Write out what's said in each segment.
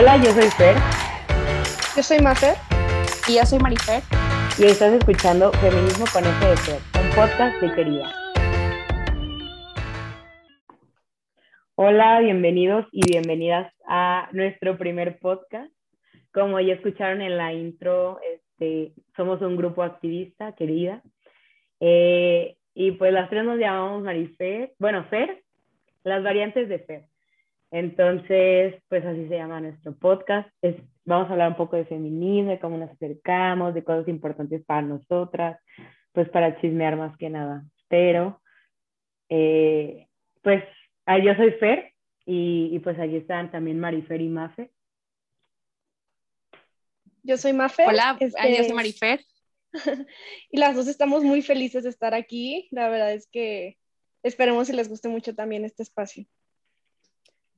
Hola, yo soy Fer. Yo soy Mafer. Y yo soy Marifer. Y estás escuchando Feminismo con F de Fer, un podcast de querida. Hola, bienvenidos y bienvenidas a nuestro primer podcast. Como ya escucharon en la intro, este, somos un grupo activista, querida. Eh, y pues las tres nos llamamos Marifer, bueno, Fer, las variantes de Fer. Entonces, pues así se llama nuestro podcast. Es, vamos a hablar un poco de feminismo, de cómo nos acercamos, de cosas importantes para nosotras, pues para chismear más que nada. Pero, eh, pues ah, yo soy Fer y, y, pues aquí están también Marifer y Mafe. Yo soy Mafe. Hola, este... yo soy Marifer. y las dos estamos muy felices de estar aquí. La verdad es que esperemos si les guste mucho también este espacio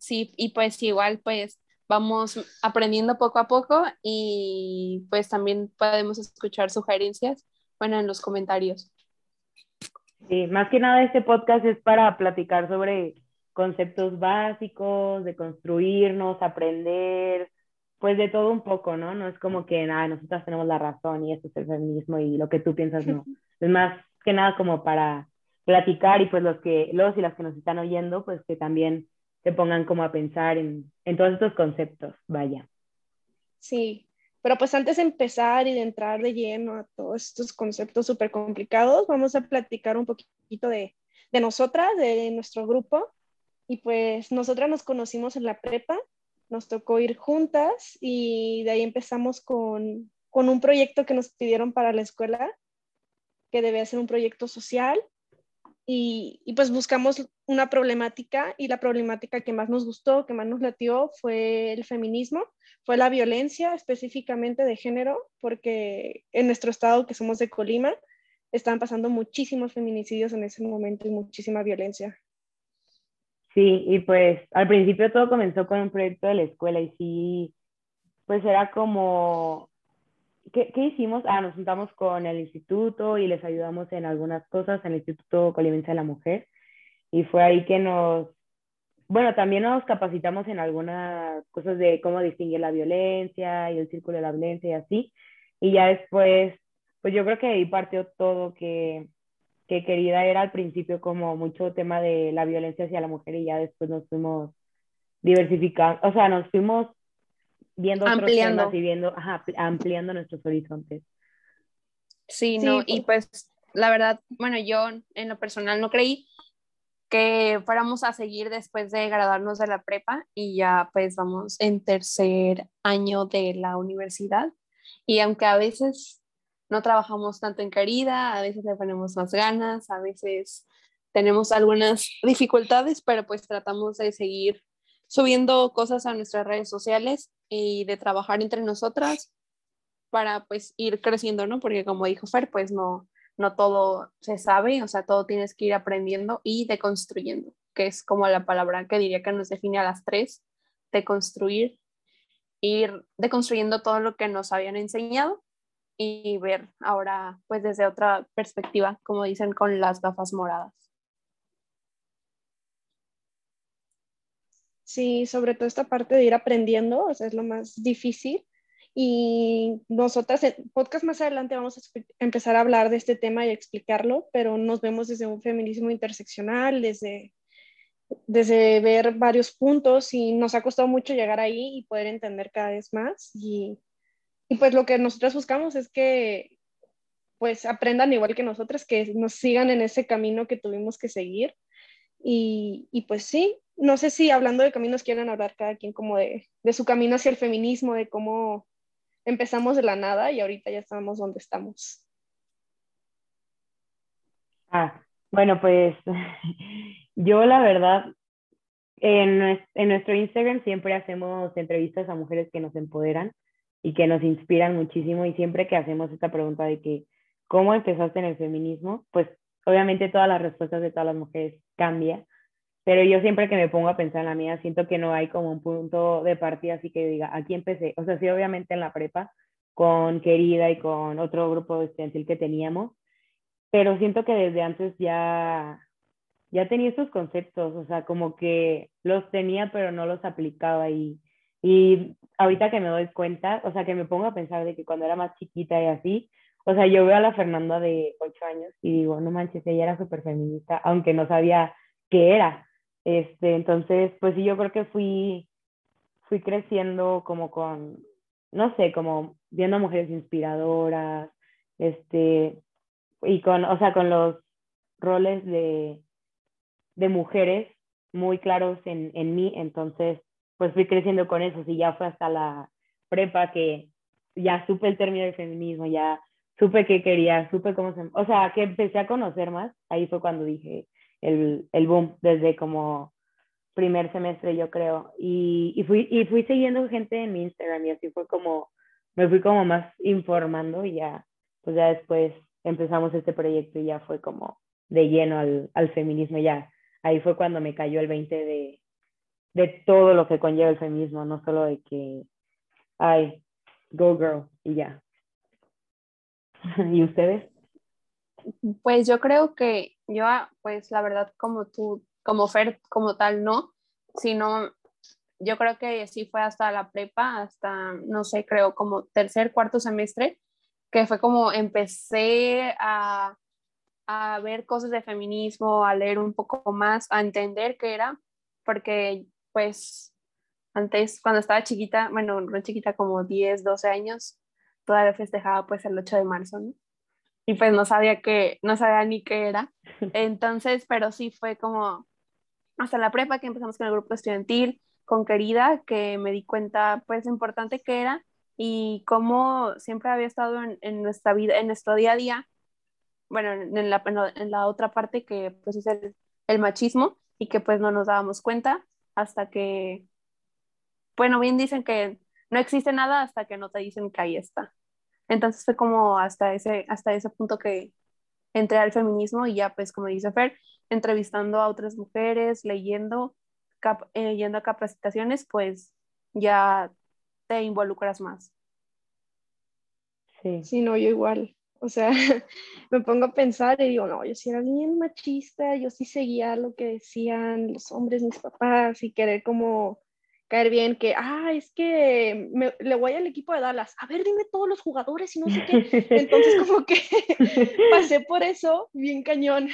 sí, y pues igual pues vamos aprendiendo poco a poco y pues también podemos escuchar sugerencias, bueno, en los comentarios. Sí, más que nada este podcast es para platicar sobre conceptos básicos, de construirnos, aprender, pues de todo un poco, ¿no? No es como que nada, nosotras tenemos la razón y esto es el feminismo y lo que tú piensas no. Es más que nada como para platicar y pues los que, los y las que nos están oyendo, pues que también se pongan como a pensar en, todos estos conceptos, vaya. Sí, pero pues antes de empezar y de entrar de lleno a todos estos conceptos súper complicados, vamos a platicar un poquito de, de nosotras, de nuestro grupo. Y pues nosotras nos conocimos en la prepa, nos tocó ir juntas y de ahí empezamos con, con un proyecto que nos pidieron para la escuela, que debe ser un proyecto social y, pues buscamos una problemática y la problemática que más nos gustó, que más nos latió fue el feminismo, fue la violencia específicamente de género, porque en nuestro estado, que somos de Colima, estaban pasando muchísimos feminicidios en ese momento y muchísima violencia. Sí, y pues al principio todo comenzó con un proyecto de la escuela y sí, pues era como ¿Qué, ¿qué, hicimos? Ah, nos juntamos con el instituto y les ayudamos en algunas cosas, en el Instituto Colimense de la Mujer. Y fue ahí que nos, bueno, también nos capacitamos en algunas cosas de cómo distinguir la violencia y el círculo de la violencia y así. Y ya después, pues yo creo que ahí partió todo que, que querida era al principio como mucho tema de la violencia hacia la mujer y ya después nos fuimos diversificando, o sea, nos fuimos viendo ampliando. otros temas y viendo, ajá, ampliando nuestros horizontes. Sí, no, y pues. pues la verdad, bueno, yo en lo personal no creí que fuéramos a seguir después de graduarnos de la prepa y ya pues vamos en tercer año de la universidad y aunque a veces no trabajamos tanto en Carida, a veces le ponemos más ganas, a veces tenemos algunas dificultades, pero pues tratamos de seguir subiendo cosas a nuestras redes sociales y de trabajar entre nosotras para pues ir creciendo, ¿no? Porque como dijo Fer, pues no, no todo se sabe, o sea, todo tienes que ir aprendiendo y deconstruyendo, que es como la palabra que diría que nos define a las tres, deconstruir, ir deconstruyendo todo lo que nos habían enseñado y ver ahora pues desde otra perspectiva, como dicen, con las gafas moradas. Sí, sobre todo esta parte de ir aprendiendo, o es lo más difícil. Y nosotras, en podcast más adelante vamos a empezar a hablar de este tema y explicarlo, pero nos vemos desde un feminismo interseccional, desde, desde ver varios puntos y nos ha costado mucho llegar ahí y poder entender cada vez más. Y, y pues lo que nosotras buscamos es que pues aprendan igual que nosotras, que nos sigan en ese camino que tuvimos que seguir. Y, y pues sí, no sé si hablando de caminos quieran hablar cada quien como de, de, su camino hacia el feminismo, de cómo empezamos de la nada y ahorita ya estamos donde estamos. Ah, bueno, pues yo la verdad, en, en nuestro Instagram siempre hacemos entrevistas a mujeres que nos empoderan y que nos inspiran muchísimo y siempre que hacemos esta pregunta de que, ¿cómo empezaste en el feminismo? Pues obviamente todas las respuestas de todas las mujeres cambian pero yo siempre que me pongo a pensar en la mía, siento que no hay como un punto de partida así que diga, aquí empecé. O sea, sí, obviamente en la prepa, con Querida y con otro grupo estudiantil que teníamos, pero siento que desde antes ya, ya tenía esos conceptos, o sea, como que los tenía, pero no los aplicaba y, Y ahorita que me doy cuenta, o sea, que me pongo a pensar de que cuando era más chiquita y así, o sea, yo veo a la Fernanda de 8 años y digo, no manches, ella era súper feminista, aunque no sabía qué era. Este, entonces, pues sí, yo creo que fui, fui creciendo como con, no sé, como viendo mujeres inspiradoras, este, y con, o sea, con los roles de, de mujeres muy claros en, en mí, entonces, pues fui creciendo con eso, y ya fue hasta la prepa que ya supe el término del feminismo, ya supe qué quería, supe cómo se, o sea, que empecé a conocer más, ahí fue cuando dije el, el boom, desde como primer semestre yo creo, y, y, fui, y fui siguiendo gente en mi Instagram y así fue como, me fui como más informando y ya, pues ya después empezamos este proyecto y ya fue como de lleno al, al feminismo, ya, ahí fue cuando me cayó el 20 de, de todo lo que conlleva el feminismo, no solo de que, ay, go girl y ya. ¿Y ustedes? Pues yo creo que yo, pues la verdad, como tú, como Fer, como tal, no, sino yo creo que sí fue hasta la prepa, hasta, no sé, creo como tercer, cuarto semestre, que fue como empecé a, a ver cosas de feminismo, a leer un poco más, a entender qué era, porque pues antes, cuando estaba chiquita, bueno, no chiquita, como 10, 12 años, todavía festejaba pues el 8 de marzo, ¿no? Y pues no sabía que, no sabía ni qué era. Entonces, pero sí fue como hasta la prepa que empezamos con el grupo estudiantil, con Querida, que me di cuenta pues lo importante que era y cómo siempre había estado en, en nuestra vida, en nuestro día a día, bueno, en la, en la otra parte que pues es el, el machismo y que pues no nos dábamos cuenta hasta que, bueno, bien dicen que no existe nada hasta que no te dicen que ahí está. Entonces fue como hasta ese, hasta ese punto que entré al feminismo y ya pues como dice Fer, entrevistando a otras mujeres, leyendo, eh, yendo a capacitaciones, pues ya te involucras más. Sí. Sí, no, yo igual. O sea, me pongo a pensar y digo, no, yo sí era bien machista, yo sí seguía lo que decían los hombres, mis papás, y querer como caer bien, que, ah, es que le voy al equipo de Dallas, a ver, dime todos los jugadores y no sé qué. Entonces, como que pasé por eso bien cañón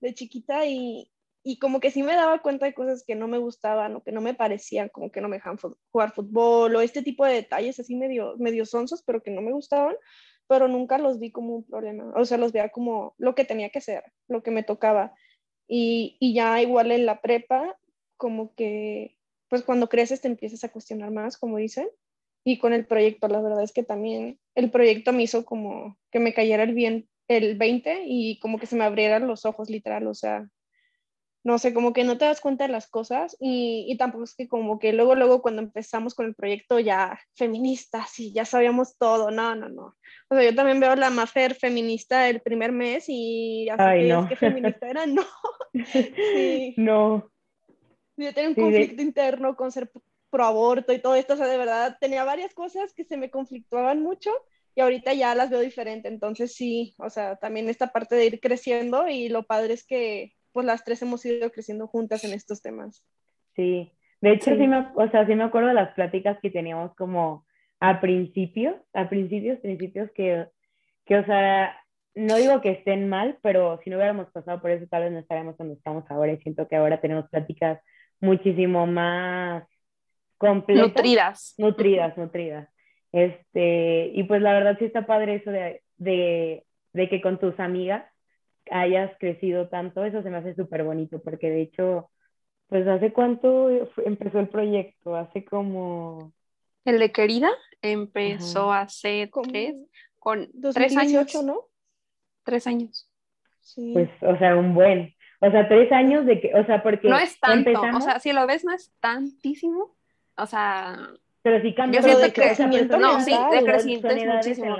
de chiquita y, y, como que sí me daba cuenta de cosas que no me gustaban o que no me parecían, como que no me dejaban jugar fútbol o este tipo de detalles así medio, medio sonsos, pero que no me gustaban, pero nunca los vi como un problema, o sea, los veía como lo que tenía que ser, lo que me tocaba. Y, y ya igual en la prepa, como que pues cuando creces te empiezas a cuestionar más, como dicen. Y con el proyecto, la verdad es que también el proyecto me hizo como que me cayera el bien el 20 y como que se me abrieran los ojos literal, o sea, no sé, como que no te das cuenta de las cosas y, y, tampoco es que como que luego, luego cuando empezamos con el proyecto ya feministas y ya sabíamos todo, no, no, no. O sea, yo también veo la Mafer feminista el primer mes y así que, que feminista era, no. sí. No. Yo tenía un conflicto interno con ser pro aborto y todo esto, o sea, de verdad tenía varias cosas que se me conflictuaban mucho y ahorita ya las veo diferente, entonces sí, o sea, también esta parte de ir creciendo y lo padre es que pues las tres hemos ido creciendo juntas en estos temas. Sí, de hecho sí, me, o sea, sí me acuerdo de las pláticas que teníamos como a principios, a principios, principios que, que, o sea, no digo que estén mal, pero si no hubiéramos pasado por eso, tal vez no estaríamos donde estamos ahora y siento que ahora tenemos pláticas muchísimo más completas. Nutridas. Nutridas, nutridas. Este, y pues la verdad sí está padre eso de, de, de que con tus amigas hayas crecido tanto, eso se me hace súper bonito, porque de hecho, pues hace cuánto empezó el proyecto, hace como... El de Querida empezó hace tres, con tres años, ¿no? Tres años. Sí. Pues, o sea, un buen. O sea, tres años de que, o sea, porque... No es tanto, o sea, si lo ves no es tantísimo, o sea... Pero sí cambia. Yo de crecimiento. No, sí, de crecimiento es muchísimo,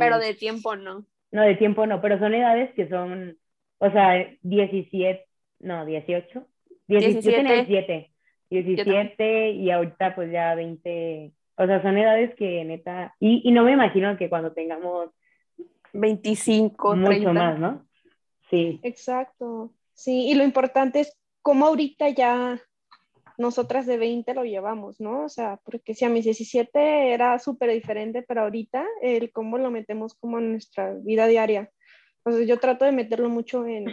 pero de tiempo no. No, de tiempo no, pero son edades que son, o sea, 17, no, 18, 17, 17, 17 y ahorita pues ya 20, o sea, son edades que neta, y, y no me imagino que cuando tengamos 25, mucho 30. más, ¿no? Sí. Exacto. Sí, y lo importante es cómo ahorita ya, nosotras de 20 lo llevamos, ¿no? O sea, porque si a mis 17 era súper diferente, pero ahorita el cómo lo metemos como en nuestra vida diaria. Entonces yo trato de meterlo mucho en,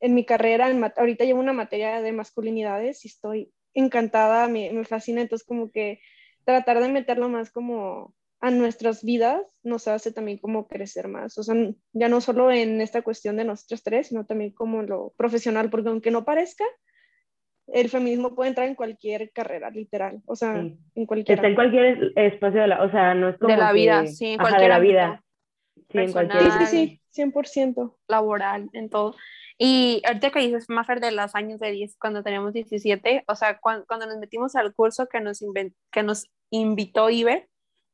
en mi carrera, en, ahorita llevo una materia de masculinidades y estoy encantada, me, me fascina, entonces como que tratar de meterlo más como a nuestras vidas nos hace también como crecer más, o sea, ya no solo en esta cuestión de nosotros tres, sino también como lo profesional, porque aunque no parezca, el feminismo puede entrar en cualquier carrera, literal, o sea, en cualquier... Está en cualquier espacio de la, o sea, no es como De la vida, sí, en cualquier de la vida. Sí, en cualquier... Sí, sí, sí, 100%. Laboral, en todo. Y ahorita que dices, Maffer, de los años de 10, cuando teníamos 17, o sea, cuando, cuando nos metimos al curso que nos, que nos invitó Iber,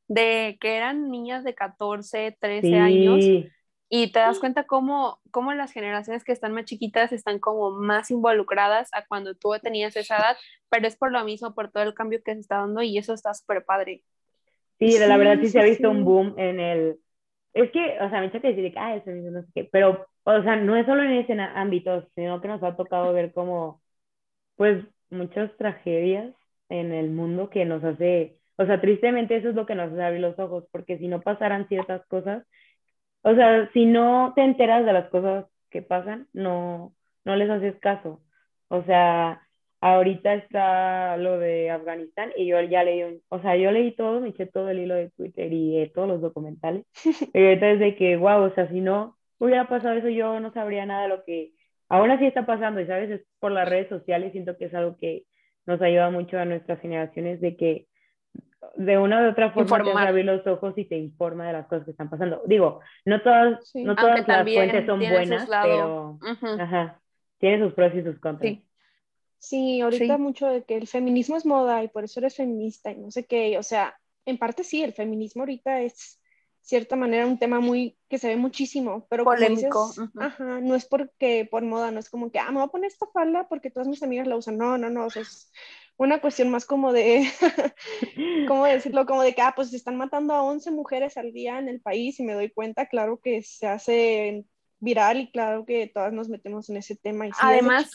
de que eran niñas de 14, 13 años, y te das cuenta cómo, cómo las generaciones que están más chiquitas están como más involucradas a cuando tú tenías esa edad, pero es por lo mismo, por todo el cambio que se está dando y eso está súper padre. Sí, la verdad sí se ha visto un boom en el... Es que, o sea, me echa que decir que, ah, eso no sé qué, pero, o sea, no es solo en ese ámbito, sino que nos ha tocado ver como, pues, muchas tragedias en el mundo que nos hace, o sea, tristemente eso es lo que nos hace abrir los ojos, porque si no pasaran ciertas cosas, o sea, si no te enteras de las cosas que pasan, no, no les haces caso. O sea, ahorita está lo de Afganistán y yo ya leí, o sea, yo leí todo, me eché todo el hilo de Twitter y eh, todos los documentales. y ahorita es de que, wow, o sea, si no hubiera pasado eso, yo no sabría nada de lo que aún así está pasando. Y sabes, es por las redes sociales, siento que es algo que nos ayuda mucho a nuestras generaciones de que de una u otra forma te abrir los ojos y te informa de las cosas que están pasando. Digo, no todas, no todas las fuentes son buenas, pero ajá, tiene sus pros y sus contras. Sí. Sí, ahorita mucho de que el feminismo es moda y por eso eres feminista y no sé qué, o sea, en parte sí, el feminismo ahorita es cierta manera un tema muy que se ve muchísimo, pero polémico. ajá, no es porque por moda, no es como que, ah, me voy a poner esta falda porque todas mis amigas la usan. No, no, no, o sea, es una cuestión más como de, ¿cómo decirlo? Como de que, ah, pues se están matando a 11 mujeres al día en el país y me doy cuenta, claro que se hace viral y claro que todas nos metemos en ese tema. Y Además,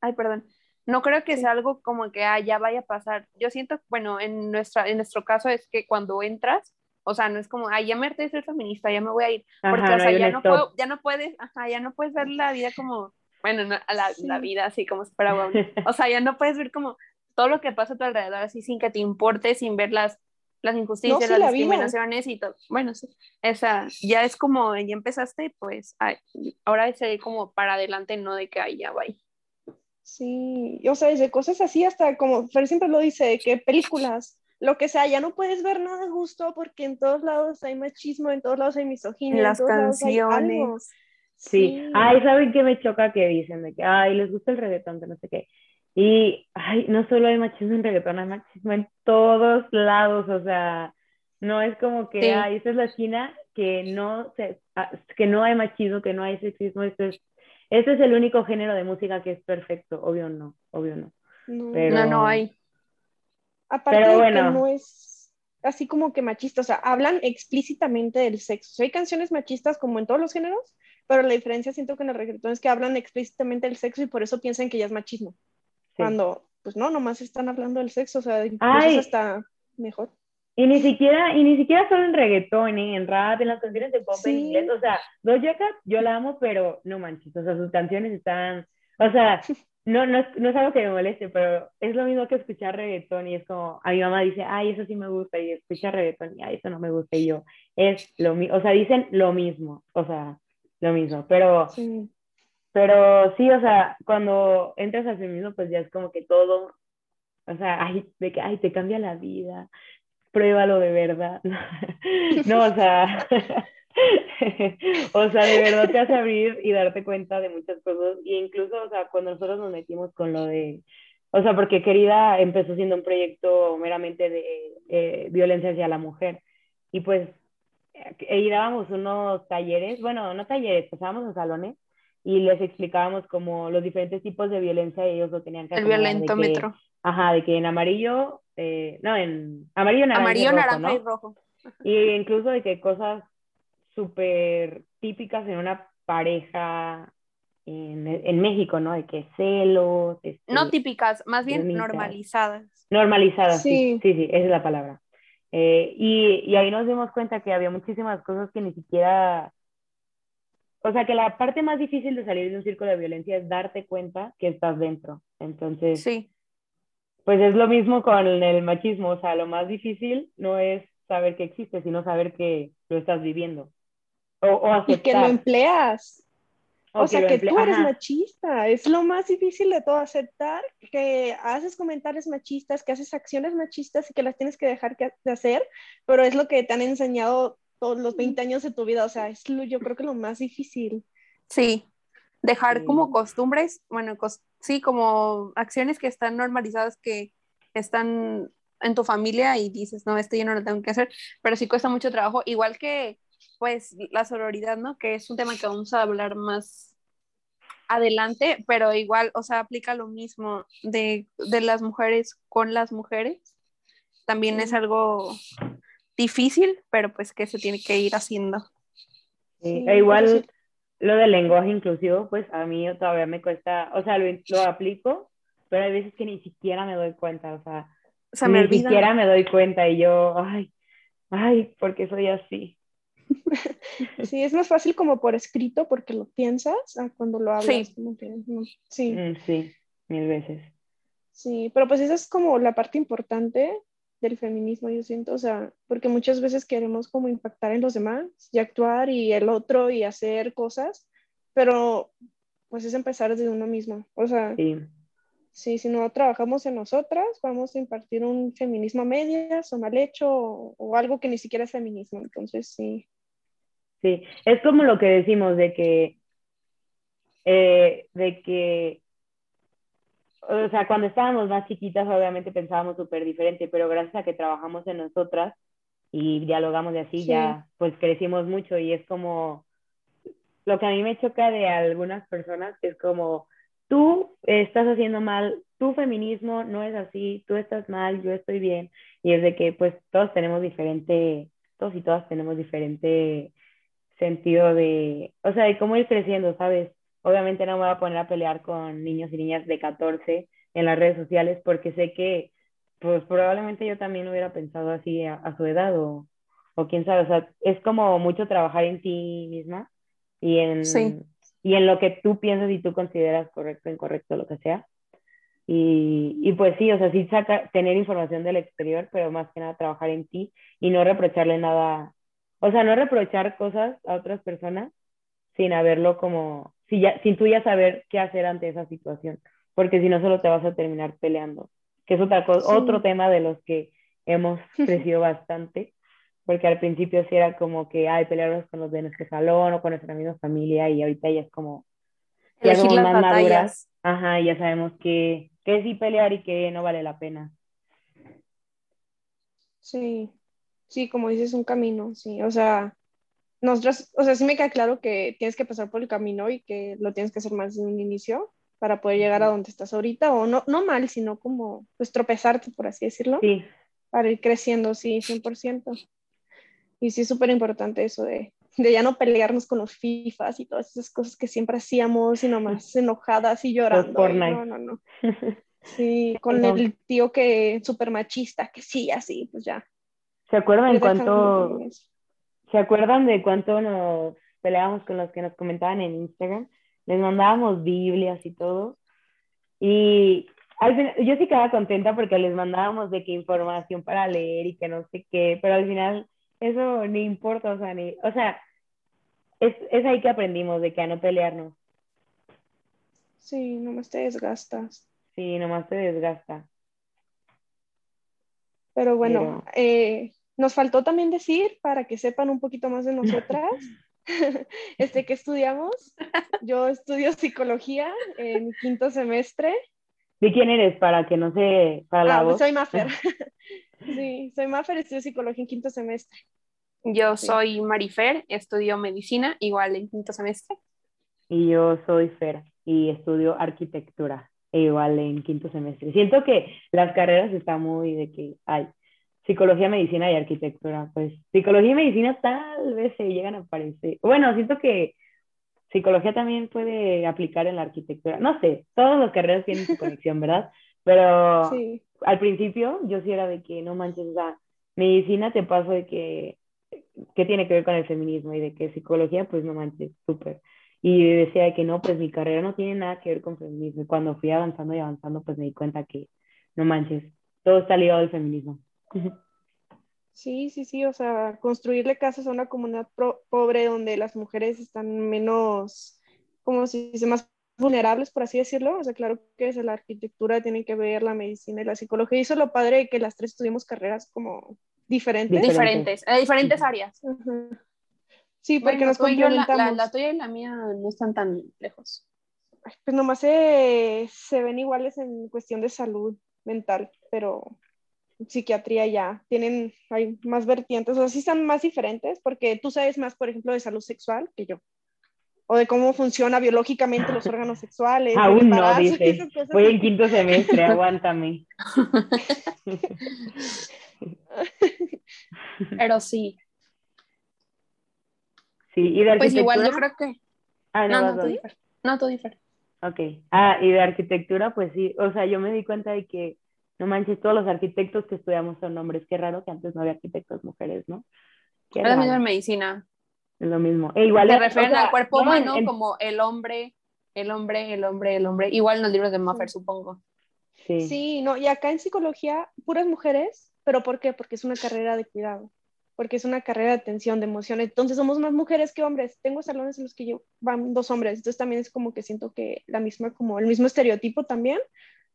ay, perdón, no creo que sea algo como que ah, ya vaya a pasar. Yo siento, bueno, en, nuestra, en nuestro caso es que cuando entras, o sea, no es como, ay, ya me harté de ser feminista, ya me voy a ir, porque, o sea, ya no, puedo, ya no puedes, ajá, ya no puedes ver la vida como bueno, la, la, vida así como si fuera O sea, ya no puedes ver como todo lo que pasa a tu alrededor así sin que te importe, sin ver las, las injusticias, las discriminaciones y todo. Bueno, sí, esa ya es como, ya empezaste, pues ahora es como para adelante, no de que ahí ya vaya. Sí, o sea, desde cosas así hasta como Fer siempre lo dice, que películas, lo que sea, ya no puedes ver nada justo porque en todos lados hay machismo, en todos lados hay misoginia, en las canciones. Sí. ay, ¿saben qué me choca que dicen? De que, ay, les gusta el reggaetón, que no sé qué. Y, ay, no solo hay machismo en reggaetón, hay machismo en todos lados, o sea, no es como que, ay, esta es la esquina que no, se, ah, que no hay machismo, que no hay sexismo, esto es, este es el único género de música que es perfecto, obvio no, obvio no. No, no, hay. Aparte de que no es así como que machista, o sea, hablan explícitamente del sexo. hay canciones machistas como en todos los géneros, pero la diferencia siento que en el reggaetón es que hablan explícitamente del sexo y por eso piensan que ya es machismo. Cuando, pues no, nomás están hablando del sexo, o sea, incluso está mejor. Y ni siquiera, y ni siquiera solo en reggaetón, ¿eh? en rap, en las canciones de pop en inglés, o sea, Doja Cat, yo la amo, pero no manches, o sea, sus canciones están, o sea, no, no, es, no es algo que me moleste, pero es lo mismo que escuchar reggaetón y es como, a mi mamá dice, ay, eso sí me gusta, y escucha reggaetón y ay, eso no me gusta, y yo, es lo mismo, o sea, dicen lo mismo, o sea, lo mismo, pero, pero sí, o sea, cuando entras al feminismo, pues ya es como que todo, o sea, ay, de que, ay, te cambia la vida, pruébalo de verdad. no, o sea, o sea, de verdad te hace abrir y darte cuenta de muchas cosas. Y incluso, o sea, cuando nosotros nos metimos con lo de, o sea, porque Querida empezó siendo un proyecto meramente de eh, violencia hacia la mujer. Y pues y dábamos unos talleres, bueno, no talleres, pasábamos en salones y les explicábamos como los diferentes tipos de violencia y ellos lo tenían que El violentómetro. Ajá, de que en amarillo, eh, no, en amarillo, naranja, amarillo, y rojo, naranja y rojo. Y incluso de que cosas súper típicas en una pareja en, México, ¿no? De que celos. Este, no típicas, más bien normalizadas. Normalizadas, sí. sí, sí, esa es la palabra. Eh, y, y ahí nos dimos cuenta que había muchísimas cosas que ni siquiera o sea, que la parte más difícil de salir de un círculo de violencia es darte cuenta que estás dentro. Entonces, sí. pues es lo mismo con el machismo. O sea, lo más difícil no es saber que existe, sino saber que lo estás viviendo. O, o aceptar. Y que lo empleas. O, sea, que, tú eres machista. Es lo más difícil de todo, aceptar que haces comentarios machistas, que haces acciones machistas y que las tienes que dejar de hacer, pero es lo que te han enseñado todos los 20 años de tu vida, o sea, es lo, yo creo que lo más difícil. Sí, dejar como costumbres, bueno, sí, como acciones que están normalizadas, que están en tu familia y dices, no, esto yo no lo tengo que hacer, pero sí cuesta mucho trabajo, igual que pues la sororidad, ¿no? Que es un tema que vamos a hablar más adelante, pero igual, o sea, aplica lo mismo de, de las mujeres con las mujeres. También es algo difícil, pero pues que se tiene que ir haciendo. Sí, e igual lo del lenguaje inclusivo, pues a mí todavía me cuesta, o sea, lo, lo aplico, pero hay veces que ni siquiera me doy cuenta, o sea, ni siquiera me doy cuenta y yo, ay, ay, porque soy así. Sí, es más fácil como por escrito porque lo piensas cuando lo hablas. Sí. Mm, sí, mil veces. Sí, pero pues esa es como la parte importante del feminismo, yo siento, o sea, porque muchas veces queremos como impactar en los demás y actuar y el otro y hacer cosas, pero pues es empezar desde uno mismo, o sea, sí. si no trabajamos en nosotras, vamos a impartir un feminismo a medias o mal hecho o, algo que ni siquiera es feminismo, entonces sí. Sí, es como lo que decimos de que, eh, de que o sea, cuando estábamos más chiquitas, obviamente pensábamos súper diferente, pero gracias a que trabajamos en nosotras y dialogamos de así, ya pues crecimos mucho y es como, lo que a mí me choca de algunas personas es como, tú estás haciendo mal, tu feminismo no es así, tú estás mal, yo estoy bien, y es de que pues todos tenemos diferente, todos y todas tenemos diferente sentido de, o sea, de cómo ir creciendo, ¿sabes? Obviamente no me voy a poner a pelear con niños y niñas de 14 en las redes sociales porque sé que pues probablemente yo también hubiera pensado así a, su edad o, o, quién sabe, o sea, es como mucho trabajar en ti misma y en, y en lo que tú piensas y tú consideras correcto, incorrecto, lo que sea. Y, y, pues sí, o sea, sí saca, tener información del exterior, pero más que nada trabajar en ti y no reprocharle nada, o sea, no reprochar cosas a otras personas sin haberlo como sin, ya, sin tú ya saber qué hacer ante esa situación, porque si no solo te vas a terminar peleando, que es otra cosa, otro tema de los que hemos crecido bastante, porque al principio sí era como que, hay pelearnos con los de nuestro salón o con nuestra misma familia y ahorita ya es como, ya somos más maduras, ajá, ya sabemos que, que sí pelear y que no vale la pena. Sí, sí, como dices, un camino, sí, o sea, nosotros, o sea, sí me queda claro que tienes que pasar por el camino y que lo tienes que hacer más de un inicio para poder llegar a donde estás ahorita, o no, no mal, sino como pues tropezarte, por así decirlo, sí. para ir creciendo, sí, 100%. Y sí es súper importante eso de, de, ya no pelearnos con los FIFAs y todas esas cosas que siempre hacíamos y nomás enojadas y llorando. no, no, no. Sí, con el tío que súper machista, que sí, así, pues ya. ¿Se acuerdan en cuánto, ¿Se acuerdan de cuánto nos peleábamos con los que nos comentaban en Instagram? Les mandábamos Biblias y todo. Y al final, yo sí quedaba contenta porque les mandábamos de qué información para leer y que no sé qué, pero al final eso ni importa, o sea, ni, o sea, es, es ahí que aprendimos de que a no pelearnos. Sí, nomás te desgastas. Sí, nomás te desgasta. Pero bueno, Eh, nos faltó también decir, para que sepan un poquito más de nosotras, este, que estudiamos. Yo estudio psicología en quinto semestre. ¿De quién eres? Para que no se... Para la ah, pues soy Mafer. sí, soy Mafer, estudio psicología en quinto semestre. Yo soy Marifer, estudio medicina, igual en quinto semestre. Y yo soy Fer y estudio arquitectura, igual en quinto semestre. Siento que las carreras están muy de que hay psicología, medicina y arquitectura. Pues psicología y medicina tal vez se llegan a parecer. Bueno, siento que psicología también puede aplicar en la arquitectura. No sé, todas las carreras tienen su conexión, ¿verdad? Pero al principio yo sí era de que no manches, o sea, medicina te paso de que, ¿qué tiene que ver con el feminismo? Y de que psicología, pues no manches, súper. Y decía que no, pues mi carrera no tiene nada que ver con feminismo. Y cuando fui avanzando y avanzando, pues me di cuenta que no manches, todo está ligado al feminismo. Sí, sí, sí, o sea, construirle casas a una comunidad pobre donde las mujeres están menos, como si dice, más vulnerables, por así decirlo. O sea, claro que es la arquitectura, tiene que ver la medicina y la psicología. Y eso es lo padre de que las tres estudiamos carreras como diferentes. Diferentes, en diferentes áreas. Sí, porque nos complementamos. La, tuya y la mía no están tan lejos. Pues nomás se, se ven iguales en cuestión de salud mental, pero psiquiatría ya tienen, hay más vertientes, o sea, sí están más diferentes, porque tú sabes más, por ejemplo, de salud sexual que yo, o de cómo funciona biológicamente los órganos sexuales. Aún no, dice. Voy en quinto semestre, aguántame. Pero sí. Sí, y de arquitectura. Pues igual yo creo que. Ah, no, no, no, no, todo diferente. Ok. Ah, y de arquitectura, pues sí, o sea, yo me di cuenta de que no manches, todos los arquitectos que estudiamos son hombres. Qué raro que antes no había arquitectos mujeres, ¿no? es la misma medicina. Es lo mismo. E igual Se refieren al cuerpo humano como el hombre, el hombre, el hombre, el hombre. Igual en los libros de Maffer, supongo. Sí. sí, no, y acá en psicología, puras mujeres, pero ¿por qué? Porque es una carrera de cuidado, porque es una carrera de atención, de emoción. Entonces somos más mujeres que hombres. Tengo salones en los que yo van dos hombres, entonces también es como que siento que la misma, como el mismo estereotipo también,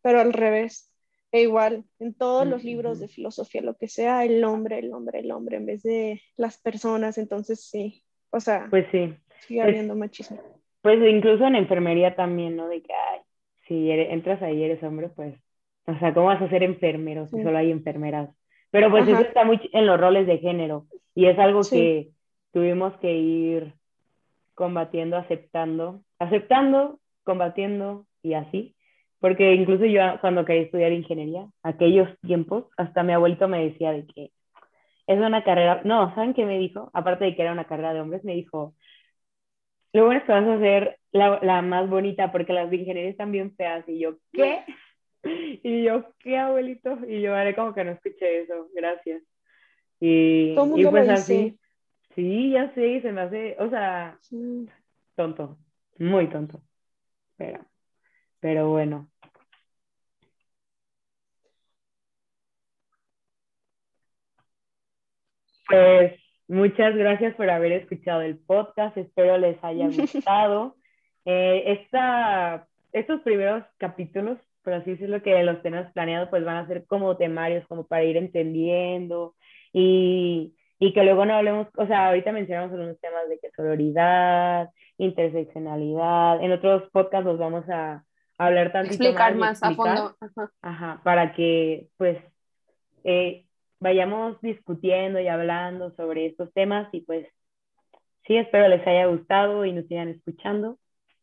pero al revés. E igual, en todos los libros de filosofía, lo que sea, el hombre, el hombre, el hombre, en vez de las personas, entonces sí, o sea, pues sí. sigue habiendo machismo. Pues incluso en enfermería también, ¿no? De que, ay, si entras ahí y eres hombre, pues, o sea, ¿cómo vas a ser enfermero si solo hay enfermeras? Pero pues eso está muy en los roles de género y es algo que tuvimos que ir combatiendo, aceptando, aceptando, combatiendo y así porque incluso yo cuando quería estudiar ingeniería, aquellos tiempos, hasta mi abuelito me decía de que es una carrera, no, ¿saben qué me dijo? Aparte de que era una carrera de hombres, me dijo, lo bueno es que vas a ser la, la más bonita porque las de ingeniería están bien feas. Y yo, ¿qué? Y yo, ¿qué abuelito? Y yo haré como que no escuché eso, gracias. Y, y pues así, sí, ya sé, se me hace, o sea, tonto, muy tonto. Pero, pero bueno, Pues muchas gracias por haber escuchado el podcast, espero les haya gustado. Eh, esta, estos primeros capítulos, por así decirlo, que los tenemos planeados, pues van a ser como temarios, como para ir entendiendo y, y que luego no hablemos, o sea, ahorita mencionamos algunos temas de que sororidad, interseccionalidad, en otros podcasts los vamos a, hablar tantito explicar más, a fondo. Ajá. para que pues eh, vayamos discutiendo y hablando sobre estos temas y pues sí, espero les haya gustado y nos sigan escuchando.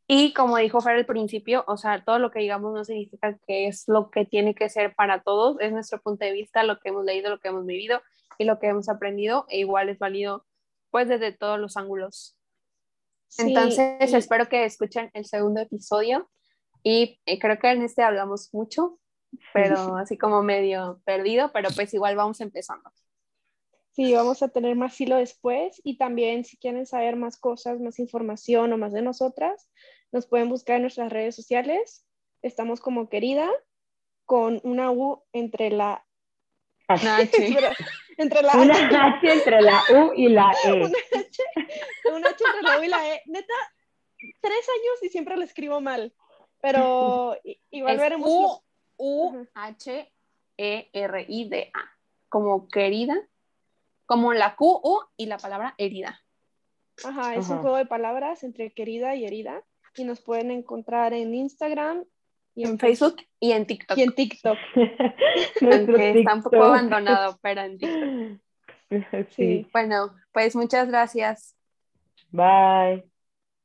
Y como dijo Fer al principio, o sea, todo lo que digamos no significa que es lo que tiene que ser para todos, es nuestro punto de vista, lo que hemos leído, lo que hemos vivido y lo que hemos aprendido, e igual es válido pues desde todos los ángulos. Entonces, espero que escuchen el segundo episodio y eh, creo que en este hablamos mucho, pero así como medio perdido, pero pues igual vamos empezando. Sí, vamos a tener más hilo después y también si quieren saber más cosas, más información o más de nosotras, nos pueden buscar en nuestras redes sociales. Estamos como querida con una U entre la entre la una H. entre la U y la E. Una H, una H entre la U y la E. Neta, tres años y siempre lo escribo mal, pero igual veremos. U-H-E-R-I-D-A, como querida, como la Q, U y la palabra herida. Ajá, es un juego de palabras entre querida y herida. Y nos pueden encontrar en Instagram. Y en, Facebook y en TikTok. Y en TikTok. está un poco abandonado, pero en TikTok. Sí. Bueno, pues muchas gracias. Bye.